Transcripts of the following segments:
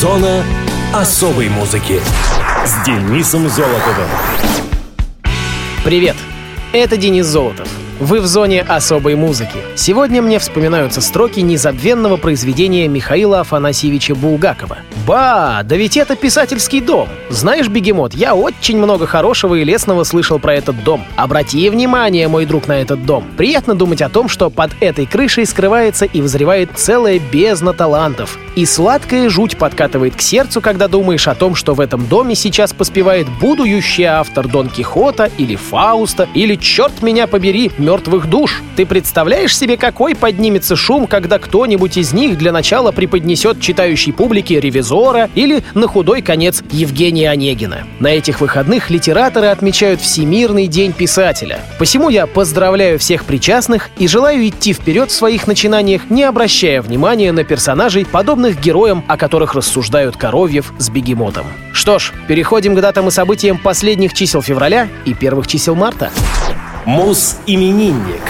Зона особой музыки с Денисом Золотовым. Привет! Это Денис Золотов. Вы в зоне особой музыки. Сегодня мне вспоминаются строки незабвенного произведения Михаила Афанасьевича Булгакова. Ба, да ведь это писательский дом. Знаешь, Бегемот, я очень много хорошего и лестного слышал про этот дом. Обрати внимание, мой друг, на этот дом. Приятно думать о том, что под этой крышей скрывается и взревает целая бездна талантов. И сладкая жуть подкатывает к сердцу, когда думаешь о том, что в этом доме сейчас поспевает будущий автор Дон Кихота или Фауста, или, черт меня побери, мертвых душ. Ты представляешь себе, какой поднимется шум, когда кто-нибудь из них для начала преподнесет читающей публике «Ревизора» или, на худой конец, Евгения Онегина. На этих выходных литераторы отмечают Всемирный день писателя. Посему я поздравляю всех причастных и желаю идти вперед в своих начинаниях, не обращая внимания на персонажей, подобных героям, о которых рассуждают Коровьев с Бегемотом. Что ж, переходим к датам и событиям последних чисел февраля и первых чисел марта. Муз-именинник.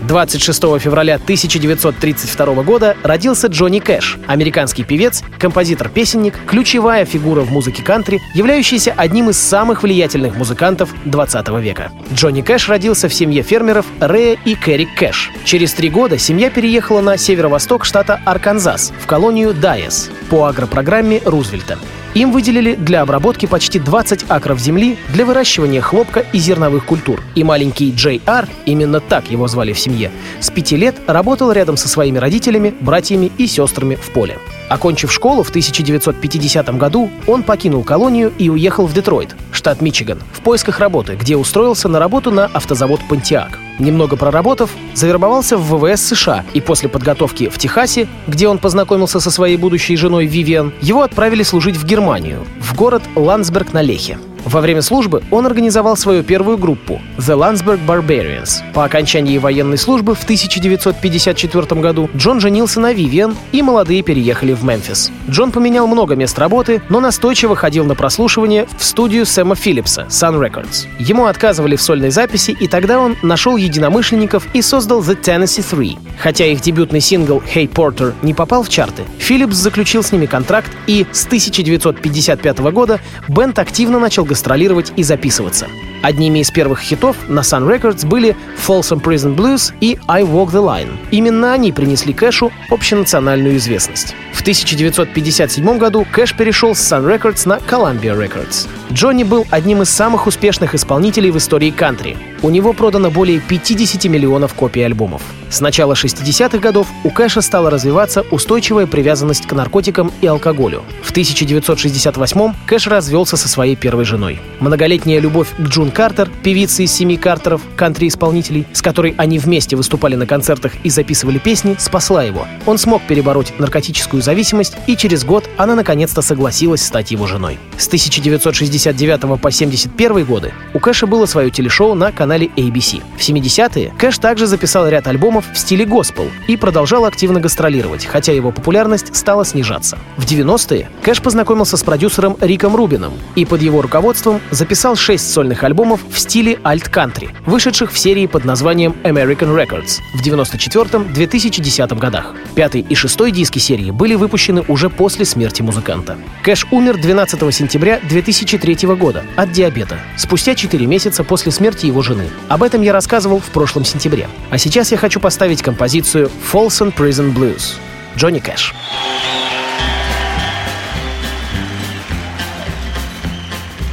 26 февраля 1932 года родился Джонни Кэш, американский певец, композитор-песенник, ключевая фигура в музыке кантри, являющийся одним из самых влиятельных музыкантов 20 века. Джонни Кэш родился в семье фермеров Рэя и Кэрри Кэш. Через три года семья переехала на северо-восток штата Арканзас, в колонию Дайес, по агропрограмме Рузвельта. Им выделили для обработки почти 20 акров земли для выращивания хлопка и зерновых культур. И маленький Джей Ар, именно так его звали в семье, с пяти лет работал рядом со своими родителями, братьями и сестрами в поле. Окончив школу в 1950 году, он покинул колонию и уехал в Детройт, штат Мичиган, в поисках работы, где устроился на работу на автозавод «Понтиак». Немного проработав, завербовался в ВВС США и после подготовки в Техасе, где он познакомился со своей будущей женой Вивиан, его отправили служить в Германию, в город Ландсберг на Лехе. Во время службы он организовал свою первую группу The Landsberg Barbarians. По окончании военной службы в 1954 году Джон женился на Вивиан, и молодые переехали в Мемфис. Джон поменял много мест работы, но настойчиво ходил на прослушивание в студию Сэма Филлипса Sun Records. Ему отказывали в сольной записи, и тогда он нашел единомышленников и создал The Tennessee Three. Хотя их дебютный сингл Hey Porter не попал в чарты, Филлипс заключил с ними контракт, и с 1955 года бенд активно начал гастролировать и записываться. Одними из первых хитов на Sun Records были Folsom Prison Blues и I Walk the Line. Именно они принесли Кэшу общенациональную известность. В 1957 году Кэш перешел с Sun Records на Columbia Records. Джонни был одним из самых успешных исполнителей в истории кантри. У него продано более 50 миллионов копий альбомов. С начала 60-х годов у Кэша стала развиваться устойчивая привязанность к наркотикам и алкоголю. В 1968-м Кэш развелся со своей первой женой. Многолетняя любовь к Джун Картер, певице из семи Картеров, кантри-исполнителей, с которой они вместе выступали на концертах и записывали песни, спасла его. Он смог перебороть наркотическую зависимость, и через год она наконец-то согласилась стать его женой. С 1969 по 71 годы у Кэша было свое телешоу на канале ABC. В 70-е Кэш также записал ряд альбомов в стиле госпел и продолжал активно гастролировать, хотя его популярность стала снижаться. В 90-е Кэш познакомился с продюсером Риком Рубином и под его руководством записал шесть сольных альбомов в стиле альт-кантри, вышедших в серии под названием American Records в 94-2010 годах. Пятый и шестой диски серии были выпущены уже после смерти музыканта. Кэш умер 12 сентября 2003 года от диабета, спустя 4 месяца после смерти его жены. Об этом я рассказывал в прошлом сентябре. А сейчас я хочу поставить композицию Folsom Prison Blues. Джонни Кэш.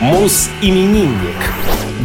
Мус-именинник.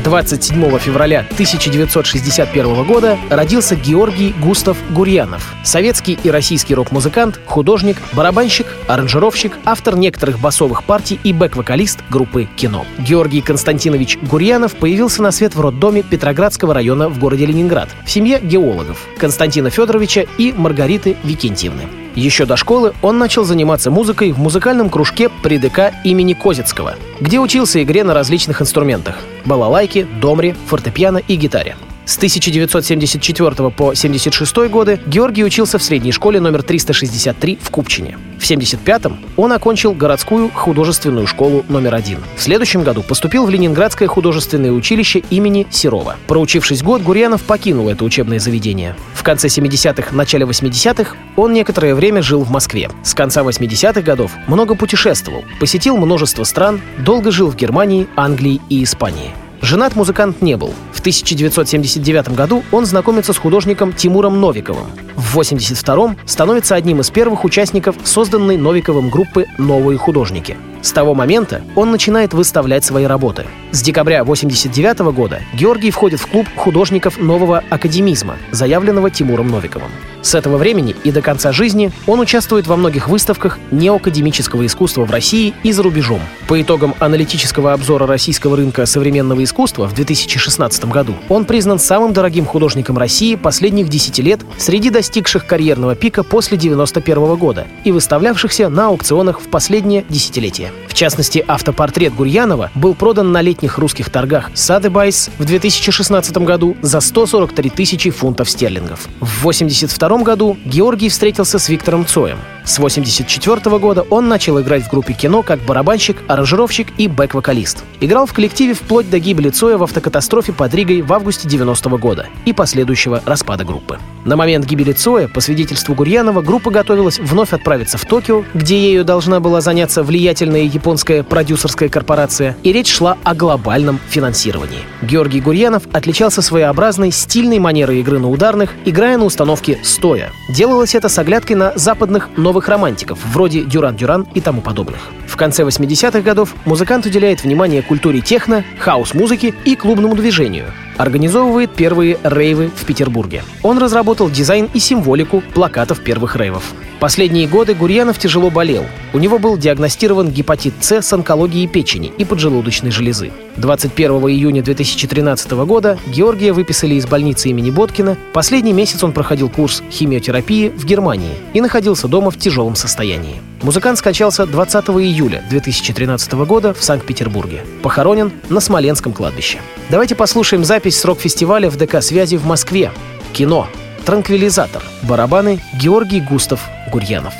27 февраля 1961 года родился Георгий Густав Гурьянов. Советский и российский рок-музыкант, художник, барабанщик, аранжировщик, автор некоторых басовых партий и бэк-вокалист группы «Кино». Георгий Константинович Гурьянов появился на свет в роддоме Петроградского района в городе Ленинград в семье геологов Константина Федоровича и Маргариты Викентьевны. Еще до школы он начал заниматься музыкой в музыкальном кружке при ДК имени Козицкого, где учился игре на различных инструментах – балалайке, домре, фортепиано и гитаре. С 1974 по 1976 годы Георгий учился в средней школе номер 363 в Купчине. В 1975-м он окончил городскую художественную школу номер один. В следующем году поступил в Ленинградское художественное училище имени Серова. Проучившись год, Гурьянов покинул это учебное заведение. В конце 70-х, начале 80-х он некоторое время жил в Москве. С конца 80-х годов много путешествовал, посетил множество стран, долго жил в Германии, Англии и Испании. Женат музыкант не был. В 1979 году он знакомится с художником Тимуром Новиковым. В 1982 становится одним из первых участников созданной Новиковым группы «Новые художники». С того момента он начинает выставлять свои работы. С декабря 1989 года Георгий входит в клуб художников нового академизма, заявленного Тимуром Новиковым. С этого времени и до конца жизни он участвует во многих выставках неоакадемического искусства в России и за рубежом. По итогам аналитического обзора российского рынка современного искусства в 2016 году он признан самым дорогим художником России последних 10 лет среди достигших карьерного пика после 1991 года и выставлявшихся на аукционах в последнее десятилетие. В частности, автопортрет Гурьянова был продан на летних русских торгах Садебайс в 2016 году за 143 тысячи фунтов стерлингов. В 1982 году Георгий встретился с Виктором Цоем. С 1984 года он начал играть в группе кино как барабанщик, аранжировщик и бэк-вокалист. Играл в коллективе вплоть до гибели Цоя в автокатастрофе под Ригой в августе 90 года и последующего распада группы. На момент гибели Цоя, по свидетельству Гурьянова, группа готовилась вновь отправиться в Токио, где ею должна была заняться влиятельная японская продюсерская корпорация, и речь шла о глобальном финансировании. Георгий Гурьянов отличался своеобразной стильной манерой игры на ударных, играя на установке стоя. Делалось это с оглядкой на западных новых романтиков, вроде Дюран-Дюран и тому подобных. В конце 80-х годов музыкант уделяет внимание культуре техно, хаос-музыки и клубному движению, организовывает первые рейвы в Петербурге. Он разработал дизайн и символику плакатов первых рейвов. Последние годы Гурьянов тяжело болел. У него был диагностирован гепатит С с онкологией печени и поджелудочной железы. 21 июня 2013 года Георгия выписали из больницы имени Боткина. Последний месяц он проходил курс химиотерапии в Германии и находился дома в тяжелом состоянии. Музыкант скончался 20 июля 2013 года в Санкт-Петербурге. Похоронен на Смоленском кладбище. Давайте послушаем запись с рок-фестиваля в ДК «Связи» в Москве. Кино. Транквилизатор. Барабаны Георгий Густав Гурьянов.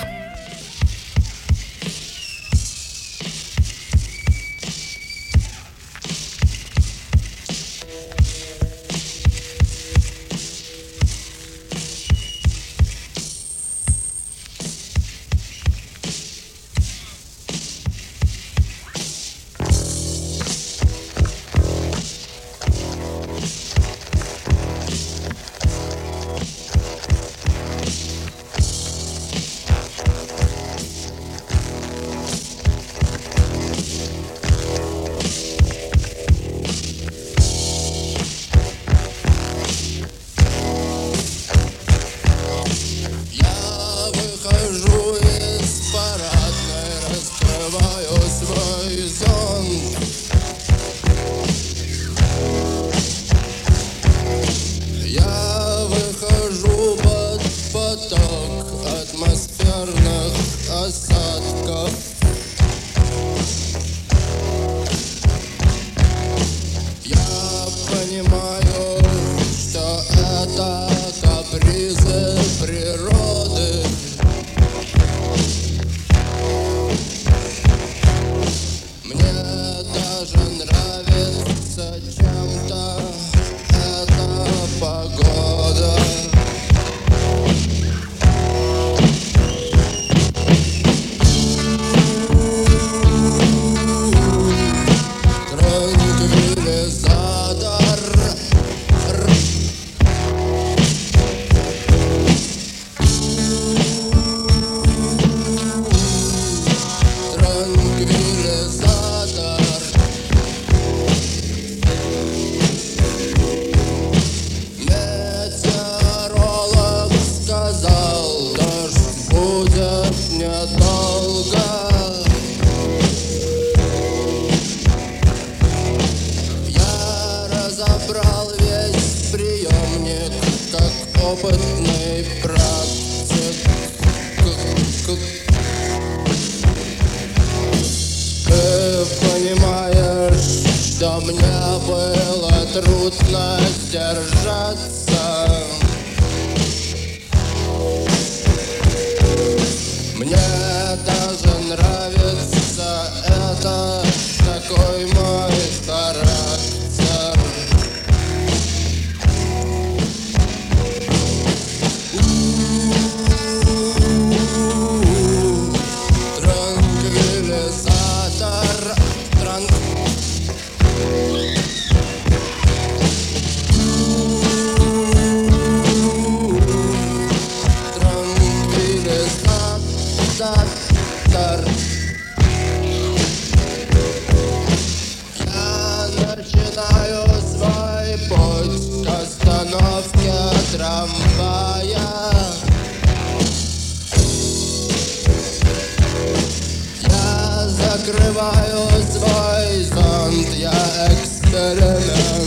la la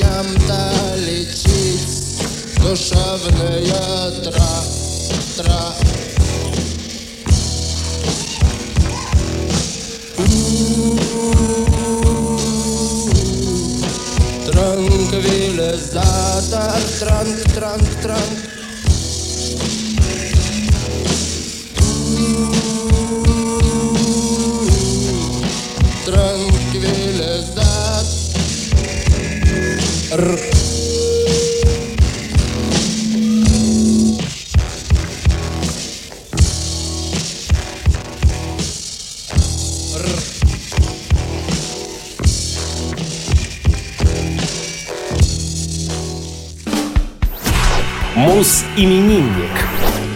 чем-то лечить душевные тра... тра... Транквилизатор, транк, транк, транк Мус-именинник.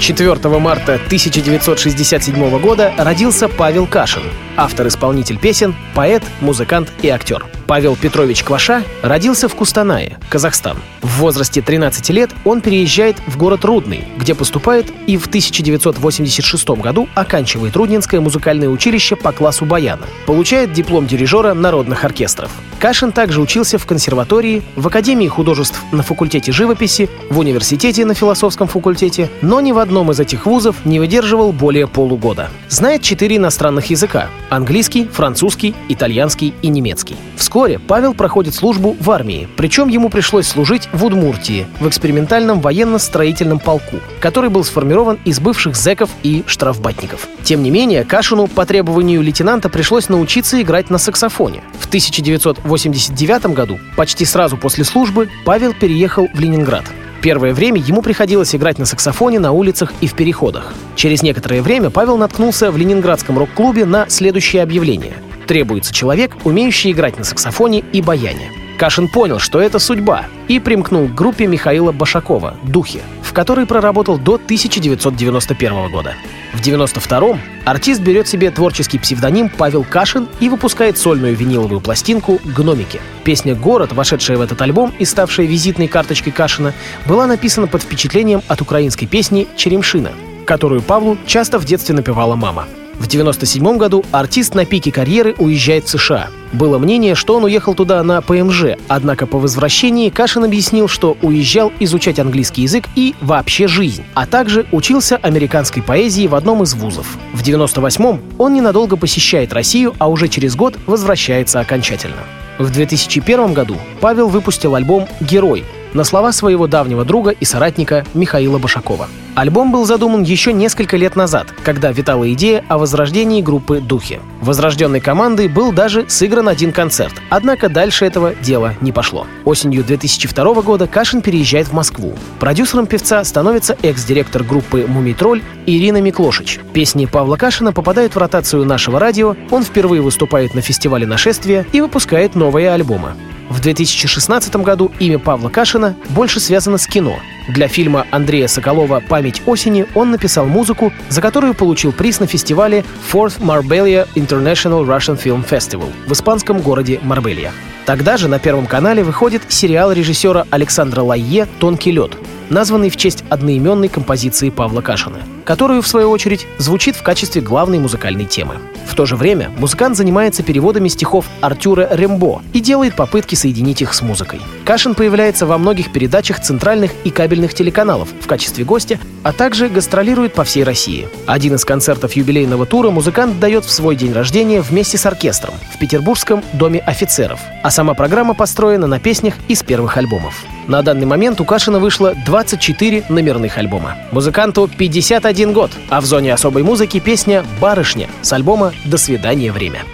4 марта 1967 года родился Павел Кашин, автор-исполнитель песен, поэт, музыкант и актер. Павел Петрович Кваша родился в Кустанае, Казахстан. В возрасте 13 лет он переезжает в город Рудный, где поступает и в 1986 году оканчивает Рудненское музыкальное училище по классу баяна. Получает диплом дирижера народных оркестров. Кашин также учился в консерватории, в Академии художеств на факультете живописи, в университете на философском факультете, но ни в одном из этих вузов не выдерживал более полугода. Знает четыре иностранных языка – английский, французский, итальянский и немецкий. Вскоре Павел проходит службу в армии, причем ему пришлось служить в Удмуртии, в экспериментальном военно-строительном полку, который был сформирован из бывших зэков и штрафбатников. Тем не менее, Кашину по требованию лейтенанта пришлось научиться играть на саксофоне. В 1989 году, почти сразу после службы, Павел переехал в Ленинград. Первое время ему приходилось играть на саксофоне на улицах и в переходах. Через некоторое время Павел наткнулся в ленинградском рок-клубе на следующее объявление. Требуется человек, умеющий играть на саксофоне и баяне. Кашин понял, что это судьба, и примкнул к группе Михаила Башакова «Духи», в которой проработал до 1991 года. В 1992-м артист берет себе творческий псевдоним Павел Кашин и выпускает сольную виниловую пластинку «Гномики». Песня «Город», вошедшая в этот альбом и ставшая визитной карточкой Кашина, была написана под впечатлением от украинской песни «Черемшина», которую Павлу часто в детстве напевала мама. В 1997 году артист на пике карьеры уезжает в США. Было мнение, что он уехал туда на ПМЖ, однако по возвращении Кашин объяснил, что уезжал изучать английский язык и вообще жизнь, а также учился американской поэзии в одном из вузов. В 1998 он ненадолго посещает Россию, а уже через год возвращается окончательно. В 2001 году Павел выпустил альбом «Герой», на слова своего давнего друга и соратника Михаила Башакова. Альбом был задуман еще несколько лет назад, когда витала идея о возрождении группы «Духи». Возрожденной командой был даже сыгран один концерт, однако дальше этого дела не пошло. Осенью 2002 года Кашин переезжает в Москву. Продюсером певца становится экс-директор группы «Мумитроль» Ирина Миклошич. Песни Павла Кашина попадают в ротацию нашего радио, он впервые выступает на фестивале «Нашествия» и выпускает новые альбомы. В 2016 году имя Павла Кашина больше связано с кино. Для фильма Андрея Соколова «Память осени» он написал музыку, за которую получил приз на фестивале Fourth Marbella International Russian Film Festival в испанском городе Марбелья. Тогда же на Первом канале выходит сериал режиссера Александра Лайе «Тонкий лед», названный в честь одноименной композиции Павла Кашина, которую, в свою очередь, звучит в качестве главной музыкальной темы. В то же время музыкант занимается переводами стихов Артюра Рембо и делает попытки соединить их с музыкой. Кашин появляется во многих передачах центральных и кабельных телеканалов в качестве гостя, а также гастролирует по всей России. Один из концертов юбилейного тура музыкант дает в свой день рождения вместе с оркестром в Петербургском Доме офицеров, а сама программа построена на песнях из первых альбомов. На данный момент у Кашина вышло 24 номерных альбома. Музыканту 51 год, а в зоне особой музыки песня «Барышня» с альбома «До свидания, время».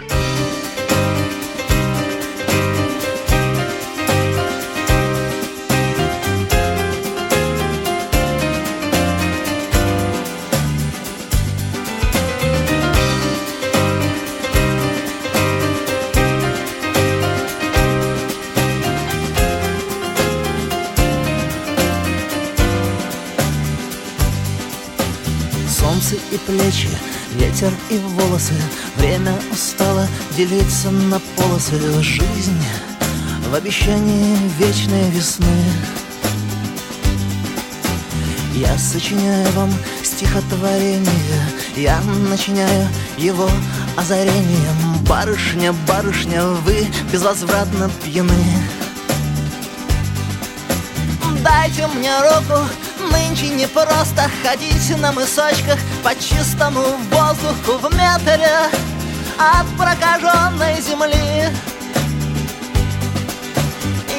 Ветер и волосы. Время устало делиться на полосы. Жизнь в обещании вечной весны. Я сочиняю вам стихотворение. Я начиняю его озарением. Барышня, барышня, вы безвозвратно пьяны. Дайте мне руку, Нынче не просто ходить на мысочках По чистому воздуху в метре От прокаженной земли.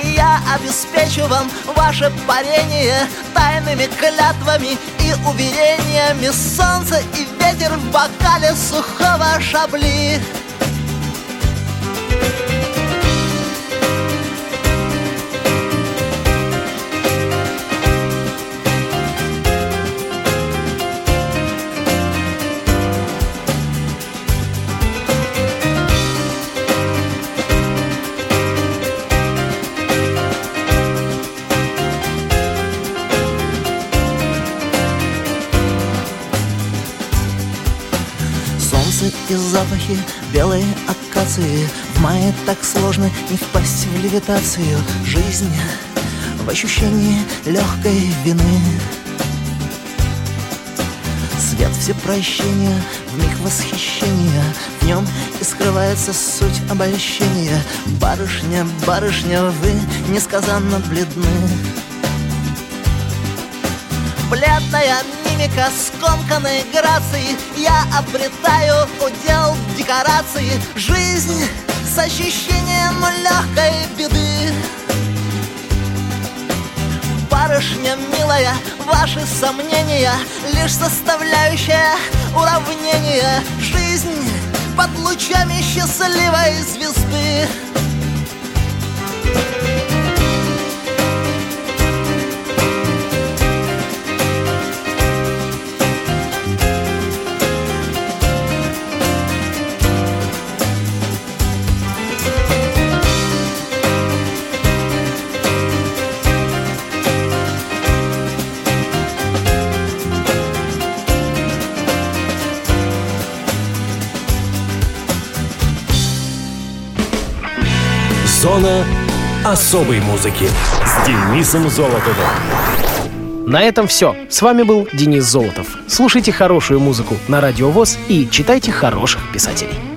И я обеспечу вам ваше парение Тайными клятвами и уверениями. Солнце и ветер в бокале сухого шабли белой акации. В мае так сложно не впасть в левитацию. Жизнь в ощущении легкой вины. Свет всепрощения, в миг восхищения В нем и скрывается суть обольщения. Барышня, барышня, вы несказанно бледны Бледная мимика скомканной грацией Я обретаю удел декорации. Жизнь с ощущением легкой беды. Барышня милая, ваши сомнения Лишь составляющая уравнение. Жизнь под лучами счастливой звезды особой музыки с Денисом Золотовым. На этом все. С вами был Денис Золотов. Слушайте хорошую музыку на Радио ВОЗ и читайте хороших писателей.